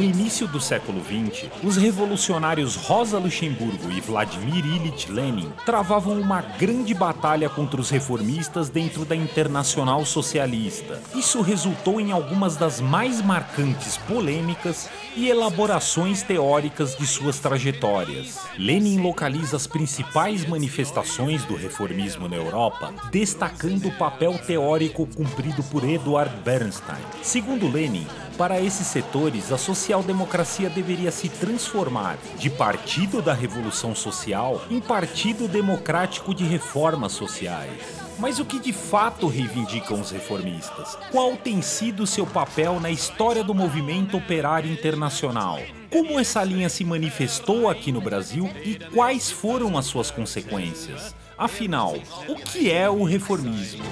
No início do século XX, os revolucionários Rosa Luxemburgo e Vladimir Ilyich Lenin travavam uma grande batalha contra os reformistas dentro da Internacional Socialista. Isso resultou em algumas das mais marcantes polêmicas e elaborações teóricas de suas trajetórias. Lenin localiza as principais manifestações do reformismo na Europa, destacando o papel teórico cumprido por Eduard Bernstein. Segundo Lenin, para esses setores, a social-democracia deveria se transformar de partido da revolução social em partido democrático de reformas sociais. Mas o que de fato reivindicam os reformistas? Qual tem sido seu papel na história do movimento operário internacional? Como essa linha se manifestou aqui no Brasil e quais foram as suas consequências? Afinal, o que é o reformismo?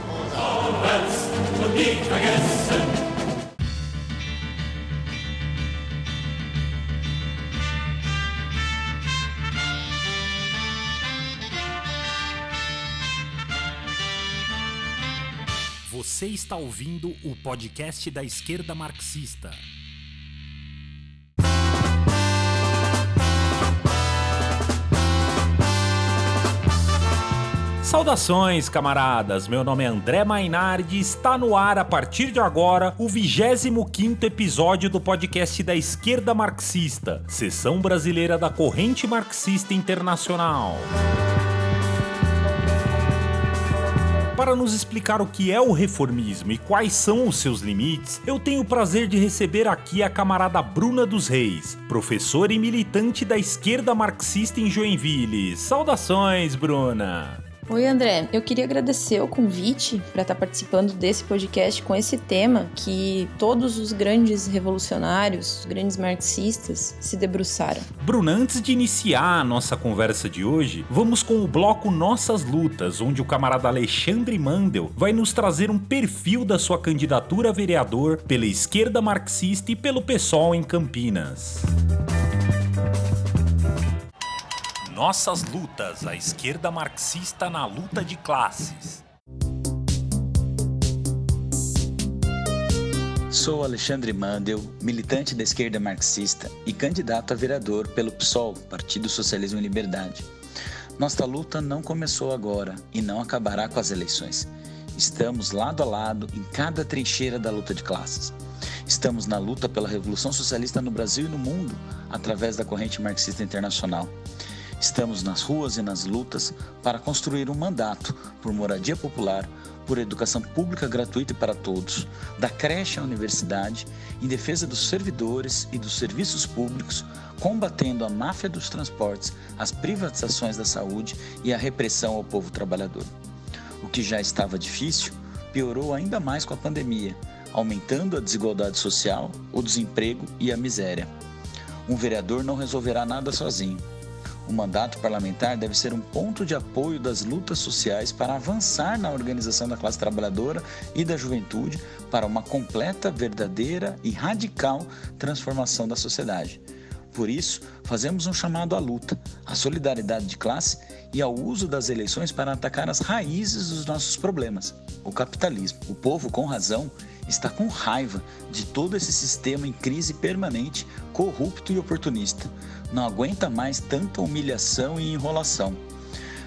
Você está ouvindo o podcast da esquerda marxista. Saudações, camaradas! Meu nome é André Mainardi e está no ar a partir de agora o 25 episódio do podcast da Esquerda Marxista, seção brasileira da Corrente Marxista Internacional. Para nos explicar o que é o reformismo e quais são os seus limites, eu tenho o prazer de receber aqui a camarada Bruna dos Reis, professora e militante da esquerda marxista em Joinville. Saudações, Bruna! Oi, André. Eu queria agradecer o convite para estar tá participando desse podcast com esse tema que todos os grandes revolucionários, os grandes marxistas se debruçaram. Bruna, antes de iniciar a nossa conversa de hoje, vamos com o bloco Nossas Lutas, onde o camarada Alexandre Mandel vai nos trazer um perfil da sua candidatura a vereador pela esquerda marxista e pelo PSOL em Campinas. Nossas lutas, a esquerda marxista na luta de classes. Sou Alexandre Mandel, militante da esquerda marxista e candidato a vereador pelo PSOL, Partido Socialismo e Liberdade. Nossa luta não começou agora e não acabará com as eleições. Estamos lado a lado em cada trincheira da luta de classes. Estamos na luta pela revolução socialista no Brasil e no mundo, através da corrente marxista internacional. Estamos nas ruas e nas lutas para construir um mandato por moradia popular, por educação pública gratuita para todos, da creche à universidade, em defesa dos servidores e dos serviços públicos, combatendo a máfia dos transportes, as privatizações da saúde e a repressão ao povo trabalhador. O que já estava difícil piorou ainda mais com a pandemia, aumentando a desigualdade social, o desemprego e a miséria. Um vereador não resolverá nada sozinho o mandato parlamentar deve ser um ponto de apoio das lutas sociais para avançar na organização da classe trabalhadora e da juventude para uma completa, verdadeira e radical transformação da sociedade. Por isso, fazemos um chamado à luta, à solidariedade de classe e ao uso das eleições para atacar as raízes dos nossos problemas, o capitalismo. O povo, com razão, está com raiva de todo esse sistema em crise permanente, corrupto e oportunista. Não aguenta mais tanta humilhação e enrolação.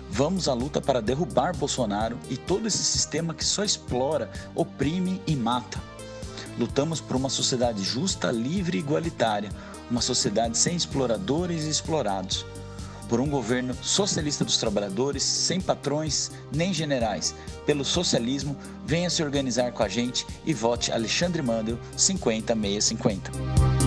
Vamos à luta para derrubar Bolsonaro e todo esse sistema que só explora, oprime e mata. Lutamos por uma sociedade justa, livre e igualitária, uma sociedade sem exploradores e explorados por um governo socialista dos trabalhadores, sem patrões nem generais. Pelo socialismo, venha se organizar com a gente e vote Alexandre Mandel 50650.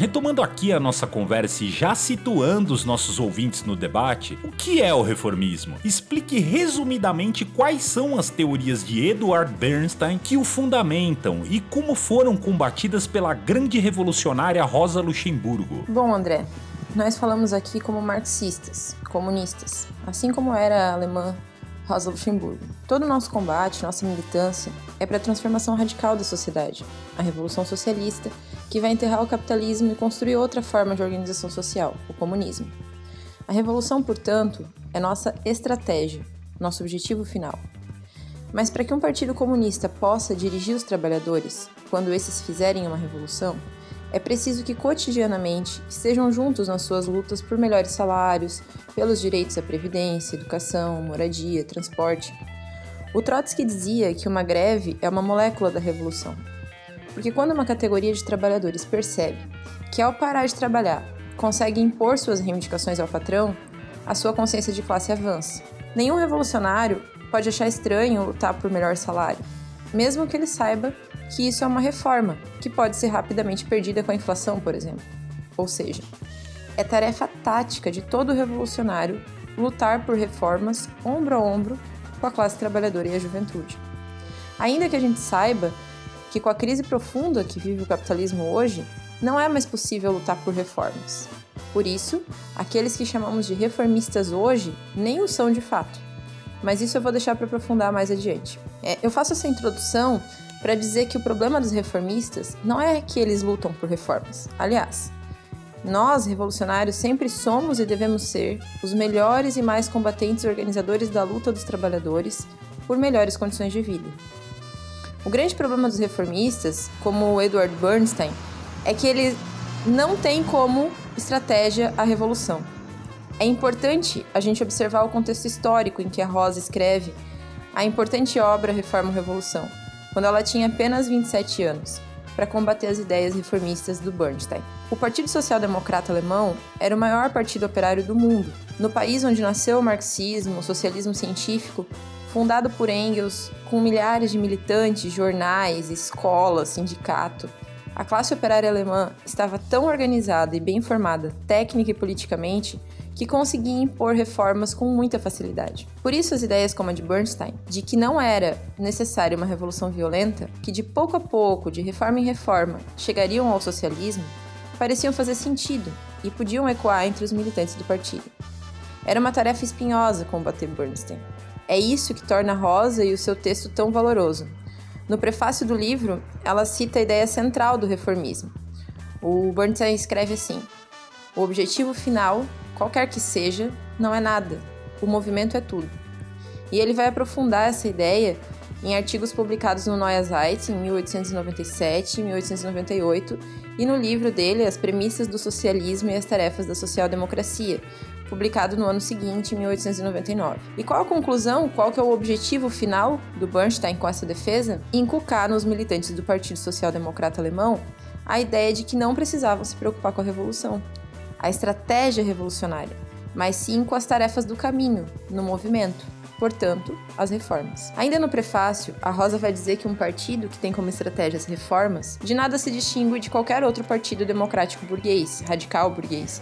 Retomando aqui a nossa conversa e já situando os nossos ouvintes no debate, o que é o reformismo? Explique resumidamente quais são as teorias de Eduard Bernstein que o fundamentam e como foram combatidas pela grande revolucionária Rosa Luxemburgo. Bom, André, nós falamos aqui como marxistas, comunistas, assim como era a alemã Rosa Luxemburgo. Todo o nosso combate, nossa militância é para a transformação radical da sociedade, a revolução socialista, que vai enterrar o capitalismo e construir outra forma de organização social, o comunismo. A revolução, portanto, é nossa estratégia, nosso objetivo final. Mas para que um partido comunista possa dirigir os trabalhadores quando esses fizerem uma revolução, é preciso que cotidianamente estejam juntos nas suas lutas por melhores salários, pelos direitos à previdência, educação, moradia, transporte. O Trotsky dizia que uma greve é uma molécula da revolução. Porque quando uma categoria de trabalhadores percebe que ao parar de trabalhar consegue impor suas reivindicações ao patrão, a sua consciência de classe avança. Nenhum revolucionário pode achar estranho lutar por melhor salário, mesmo que ele saiba que isso é uma reforma, que pode ser rapidamente perdida com a inflação, por exemplo. Ou seja, é tarefa tática de todo revolucionário lutar por reformas ombro a ombro com a classe trabalhadora e a juventude. Ainda que a gente saiba que com a crise profunda que vive o capitalismo hoje, não é mais possível lutar por reformas. Por isso, aqueles que chamamos de reformistas hoje nem o são de fato. Mas isso eu vou deixar para aprofundar mais adiante. É, eu faço essa introdução para dizer que o problema dos reformistas não é que eles lutam por reformas. Aliás, nós, revolucionários, sempre somos e devemos ser os melhores e mais combatentes organizadores da luta dos trabalhadores por melhores condições de vida. O grande problema dos reformistas, como o Edward Bernstein, é que ele não tem como estratégia a revolução. É importante a gente observar o contexto histórico em que a Rosa escreve a importante obra Reforma Revolução, quando ela tinha apenas 27 anos, para combater as ideias reformistas do Bernstein. O Partido Social Democrata Alemão era o maior partido operário do mundo. No país onde nasceu o marxismo, o socialismo científico, fundado por Engels, com milhares de militantes, jornais, escolas, sindicato, a classe operária alemã estava tão organizada e bem formada, técnica e politicamente, que conseguia impor reformas com muita facilidade. Por isso, as ideias como a de Bernstein, de que não era necessária uma revolução violenta, que de pouco a pouco, de reforma em reforma, chegariam ao socialismo, pareciam fazer sentido e podiam ecoar entre os militantes do partido. Era uma tarefa espinhosa combater Bernstein. É isso que torna Rosa e o seu texto tão valoroso, no prefácio do livro, ela cita a ideia central do reformismo. O Bernstein escreve assim: O objetivo final, qualquer que seja, não é nada. O movimento é tudo. E ele vai aprofundar essa ideia em artigos publicados no Neue Zeit em 1897 e 1898 e no livro dele As Premissas do Socialismo e as Tarefas da Social-Democracia, publicado no ano seguinte, em 1899. E qual a conclusão, qual que é o objetivo final do Bernstein com essa defesa? Inculcar nos militantes do Partido Social Democrata Alemão a ideia de que não precisavam se preocupar com a revolução, a estratégia revolucionária, mas sim com as tarefas do caminho, no movimento, portanto, as reformas. Ainda no prefácio, a Rosa vai dizer que um partido que tem como estratégia as reformas de nada se distingue de qualquer outro partido democrático burguês, radical burguês,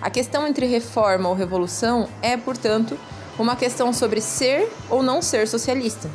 a questão entre reforma ou revolução é, portanto, uma questão sobre ser ou não ser socialista.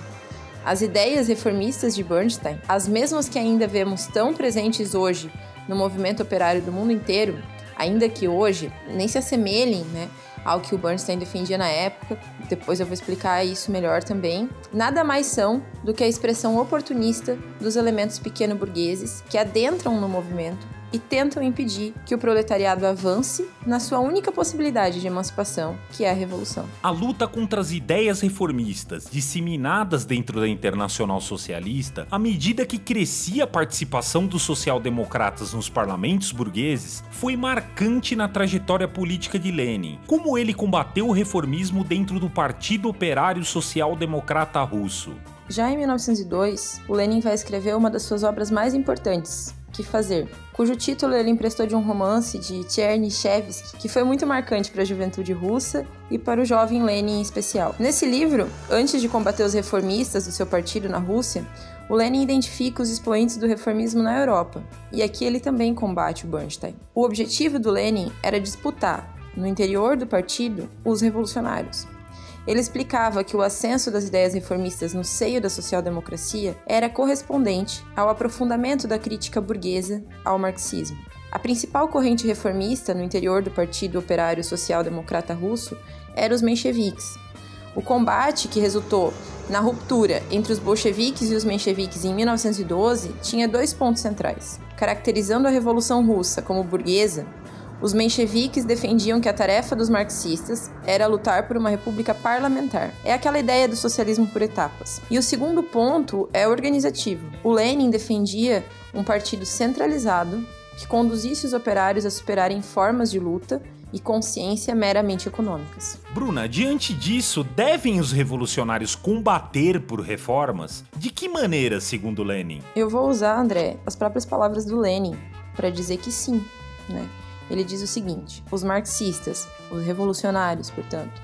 As ideias reformistas de Bernstein, as mesmas que ainda vemos tão presentes hoje no movimento operário do mundo inteiro, ainda que hoje nem se assemelhem né, ao que o Bernstein defendia na época, depois eu vou explicar isso melhor também, nada mais são do que a expressão oportunista dos elementos pequeno-burgueses que adentram no movimento e tentam impedir que o proletariado avance na sua única possibilidade de emancipação, que é a revolução. A luta contra as ideias reformistas disseminadas dentro da Internacional Socialista, à medida que crescia a participação dos social-democratas nos parlamentos burgueses, foi marcante na trajetória política de Lenin. Como ele combateu o reformismo dentro do Partido Operário Social Democrata Russo. Já em 1902, o Lenin vai escrever uma das suas obras mais importantes, Que Fazer, cujo título ele emprestou de um romance de Chernyshevsky, que foi muito marcante para a juventude russa e para o jovem Lenin em especial. Nesse livro, antes de combater os reformistas do seu partido na Rússia, o Lenin identifica os expoentes do reformismo na Europa, e aqui ele também combate o Bernstein. O objetivo do Lenin era disputar, no interior do partido, os revolucionários. Ele explicava que o ascenso das ideias reformistas no seio da social-democracia era correspondente ao aprofundamento da crítica burguesa ao marxismo. A principal corrente reformista no interior do Partido Operário Social Democrata Russo era os mencheviques. O combate que resultou na ruptura entre os bolcheviques e os mencheviques em 1912 tinha dois pontos centrais. Caracterizando a Revolução Russa como burguesa, Os mencheviques defendiam que a tarefa dos marxistas era lutar por uma república parlamentar. É aquela ideia do socialismo por etapas. E o segundo ponto é organizativo. O Lenin defendia um partido centralizado que conduzisse os operários a superarem formas de luta e consciência meramente econômicas. Bruna, diante disso, devem os revolucionários combater por reformas? De que maneira, segundo Lenin? Eu vou usar, André, as próprias palavras do Lenin para dizer que sim, né? Ele diz o seguinte: os marxistas, os revolucionários, portanto,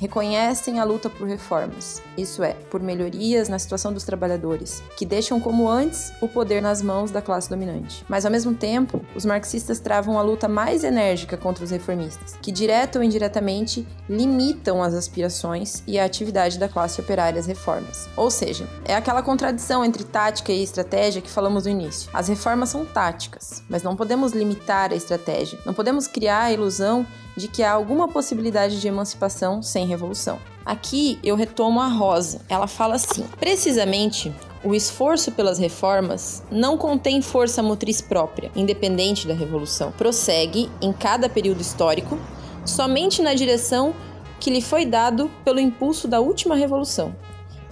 reconhecem a luta por reformas, isso é, por melhorias na situação dos trabalhadores, que deixam como antes o poder nas mãos da classe dominante. Mas ao mesmo tempo, os marxistas travam a luta mais enérgica contra os reformistas, que direta ou indiretamente limitam as aspirações e a atividade da classe operária às reformas. Ou seja, é aquela contradição entre tática e estratégia que falamos no início. As reformas são táticas, mas não podemos limitar a estratégia. Não podemos criar a ilusão de que há alguma possibilidade de emancipação sem revolução. Aqui eu retomo a Rosa. Ela fala assim: precisamente o esforço pelas reformas não contém força motriz própria, independente da revolução. Prossegue, em cada período histórico, somente na direção que lhe foi dado pelo impulso da última revolução.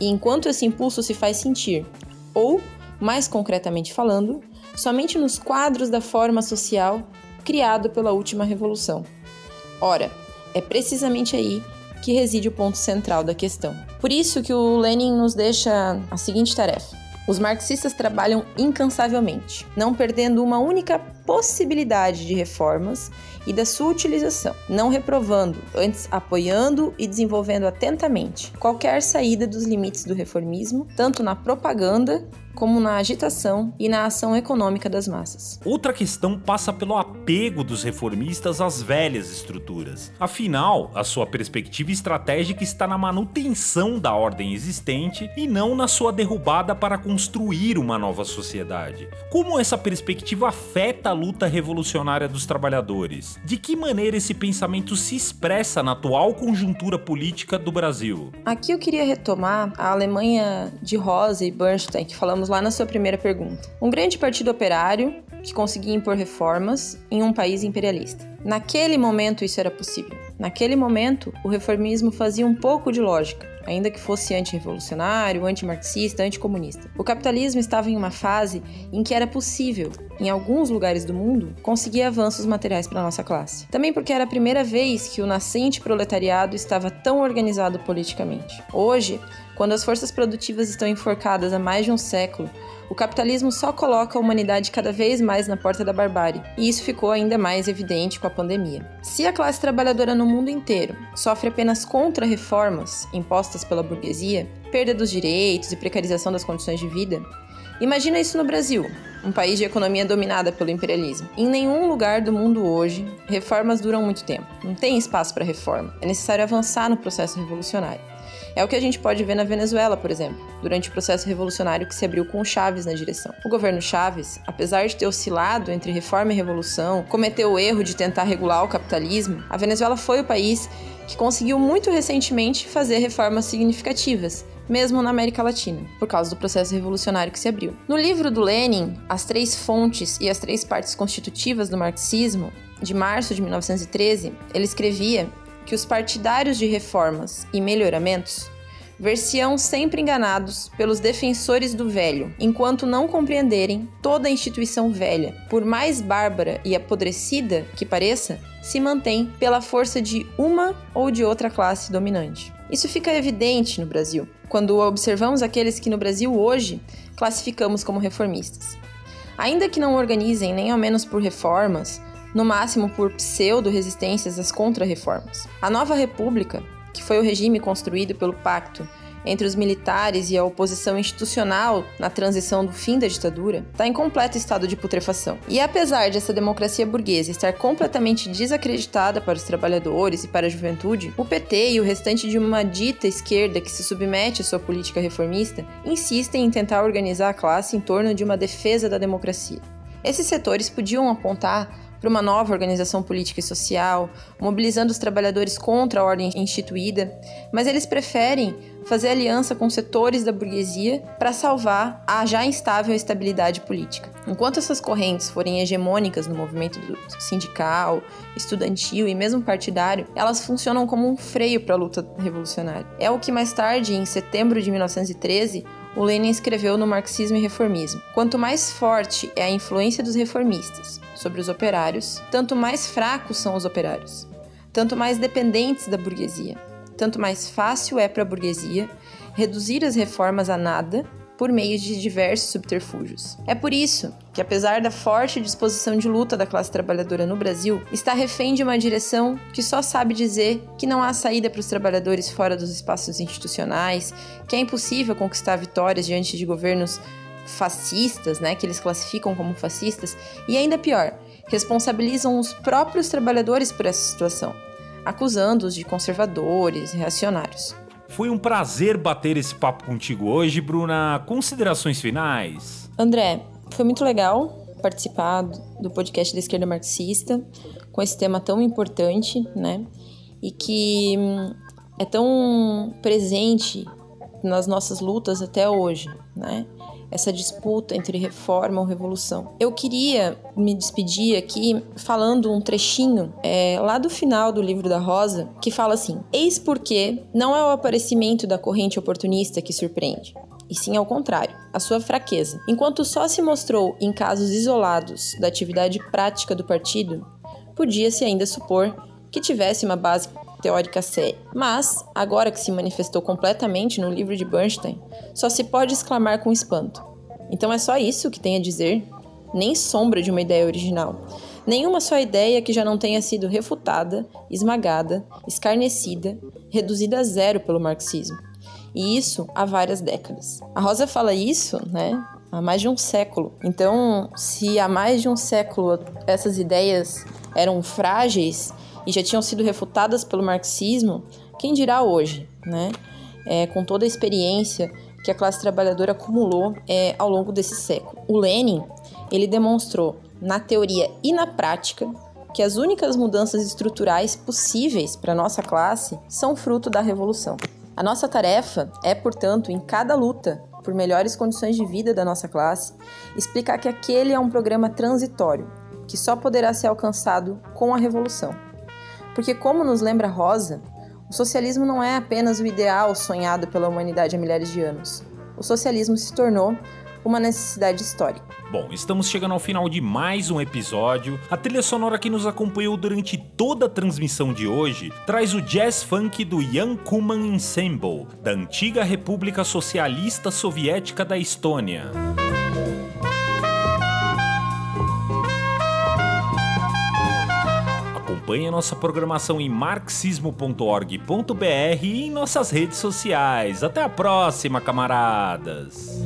E enquanto esse impulso se faz sentir, ou, mais concretamente falando, somente nos quadros da forma social criado pela última revolução. Ora, é precisamente aí que reside o ponto central da questão. Por isso que o Lenin nos deixa a seguinte tarefa: os marxistas trabalham incansavelmente, não perdendo uma única possibilidade de reformas e da sua utilização, não reprovando, antes apoiando e desenvolvendo atentamente qualquer saída dos limites do reformismo, tanto na propaganda como na agitação e na ação econômica das massas. Outra questão passa pelo apego dos reformistas às velhas estruturas. Afinal, a sua perspectiva estratégica está na manutenção da ordem existente e não na sua derrubada para construir uma nova sociedade. Como essa perspectiva afeta a luta revolucionária dos trabalhadores? De que maneira esse pensamento se expressa na atual conjuntura política do Brasil? Aqui eu queria retomar a Alemanha de Rosa e Bernstein, que falamos lá na sua primeira pergunta. Um grande partido operário que conseguia impor reformas em um país imperialista. Naquele momento isso era possível. Naquele momento, o reformismo fazia um pouco de lógica, ainda que fosse antirrevolucionário, antimarxista, anticomunista. O capitalismo estava em uma fase em que era possível, em alguns lugares do mundo, conseguir avanços materiais para nossa classe. Também porque era a primeira vez que o nascente proletariado estava tão organizado politicamente. Hoje, quando as forças produtivas estão enforcadas há mais de um século, o capitalismo só coloca a humanidade cada vez mais na porta da barbárie, e isso ficou ainda mais evidente com a pandemia. Se a classe trabalhadora no mundo inteiro sofre apenas contra-reformas impostas pela burguesia, perda dos direitos e precarização das condições de vida, imagina isso no Brasil, um país de economia dominada pelo imperialismo. Em nenhum lugar do mundo hoje, reformas duram muito tempo. Não tem espaço para reforma. É necessário avançar no processo revolucionário. É o que a gente pode ver na Venezuela, por exemplo, durante o processo revolucionário que se abriu com Chávez na direção. O governo Chávez, apesar de ter oscilado entre reforma e revolução, cometeu o erro de tentar regular o capitalismo, a Venezuela foi o país que conseguiu muito recentemente fazer reformas significativas, mesmo na América Latina, por causa do processo revolucionário que se abriu. No livro do Lenin, As Três Fontes e as Três Partes Constitutivas do Marxismo, de março de 1913, ele escrevia que os partidários de reformas e melhoramentos ver-se-ão sempre enganados pelos defensores do velho, enquanto não compreenderem toda a instituição velha, por mais bárbara e apodrecida que pareça, se mantém pela força de uma ou de outra classe dominante. Isso fica evidente no Brasil, quando observamos aqueles que no Brasil hoje classificamos como reformistas. Ainda que não organizem nem ao menos por reformas, no máximo por pseudo-resistências às contra-reformas. A nova república, que foi o regime construído pelo pacto entre os militares e a oposição institucional na transição do fim da ditadura, está em completo estado de putrefação. E apesar de essa democracia burguesa estar completamente desacreditada para os trabalhadores e para a juventude, o PT e o restante de uma dita esquerda que se submete à sua política reformista insistem em tentar organizar a classe em torno de uma defesa da democracia. Esses setores podiam apontar para uma nova organização política e social, mobilizando os trabalhadores contra a ordem instituída, mas eles preferem fazer aliança com setores da burguesia para salvar a já instável estabilidade política. Enquanto essas correntes forem hegemônicas no movimento sindical, estudantil e mesmo partidário, elas funcionam como um freio para a luta revolucionária. É o que mais tarde, em setembro de 1913, o Lenin escreveu no Marxismo e Reformismo. Quanto mais forte é a influência dos reformistas sobre os operários, tanto mais fracos são os operários, tanto mais dependentes da burguesia, tanto mais fácil é para a burguesia reduzir as reformas a nada por meio de diversos subterfúgios. É por isso que, apesar da forte disposição de luta da classe trabalhadora no Brasil, está refém de uma direção que só sabe dizer que não há saída para os trabalhadores fora dos espaços institucionais, que é impossível conquistar vitórias diante de governos fascistas, né, que eles classificam como fascistas, e ainda pior, responsabilizam os próprios trabalhadores por essa situação, acusando-os de conservadores reacionários. Foi um prazer bater esse papo contigo hoje, Bruna. Considerações finais? André, foi muito legal participar do podcast da esquerda marxista com esse tema tão importante, né? E que hum, é tão presente nas nossas lutas até hoje, né? Essa disputa entre reforma ou revolução. Eu queria me despedir aqui falando um trechinho é, lá do final do livro da Rosa, que fala assim: Eis porque não é o aparecimento da corrente oportunista que surpreende, e sim ao contrário, a sua fraqueza. Enquanto só se mostrou em casos isolados da atividade prática do partido, podia-se ainda supor que tivesse uma base teórica séria. Mas, agora que se manifestou completamente no livro de Bernstein, só se pode exclamar com espanto. Então é só isso que tem a dizer? Nem sombra de uma ideia original. Nenhuma só ideia que já não tenha sido refutada, esmagada, escarnecida, reduzida a zero pelo marxismo. E isso há várias décadas. A Rosa fala isso, né? Há mais de um século. Então, se há mais de um século essas ideias eram frágeis e já tinham sido refutadas pelo marxismo, quem dirá hoje, né? É, com toda a experiência que a classe trabalhadora acumulou é, ao longo desse século. O Lenin ele demonstrou na teoria e na prática que as únicas mudanças estruturais possíveis para nossa classe são fruto da revolução. A nossa tarefa é, portanto, em cada luta por melhores condições de vida da nossa classe, explicar que aquele é um programa transitório que só poderá ser alcançado com a revolução. Porque, como nos lembra Rosa, o socialismo não é apenas o ideal sonhado pela humanidade há milhares de anos. O socialismo se tornou uma necessidade histórica. Bom, estamos chegando ao final de mais um episódio. A trilha sonora que nos acompanhou durante toda a transmissão de hoje traz o jazz funk do Jan Kuman Ensemble, da antiga República Socialista Soviética da Estônia. Acompanhe a nossa programação em marxismo.org.br e em nossas redes sociais. Até a próxima, camaradas!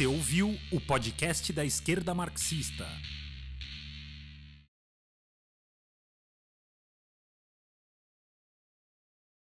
Você ouviu o podcast da esquerda marxista.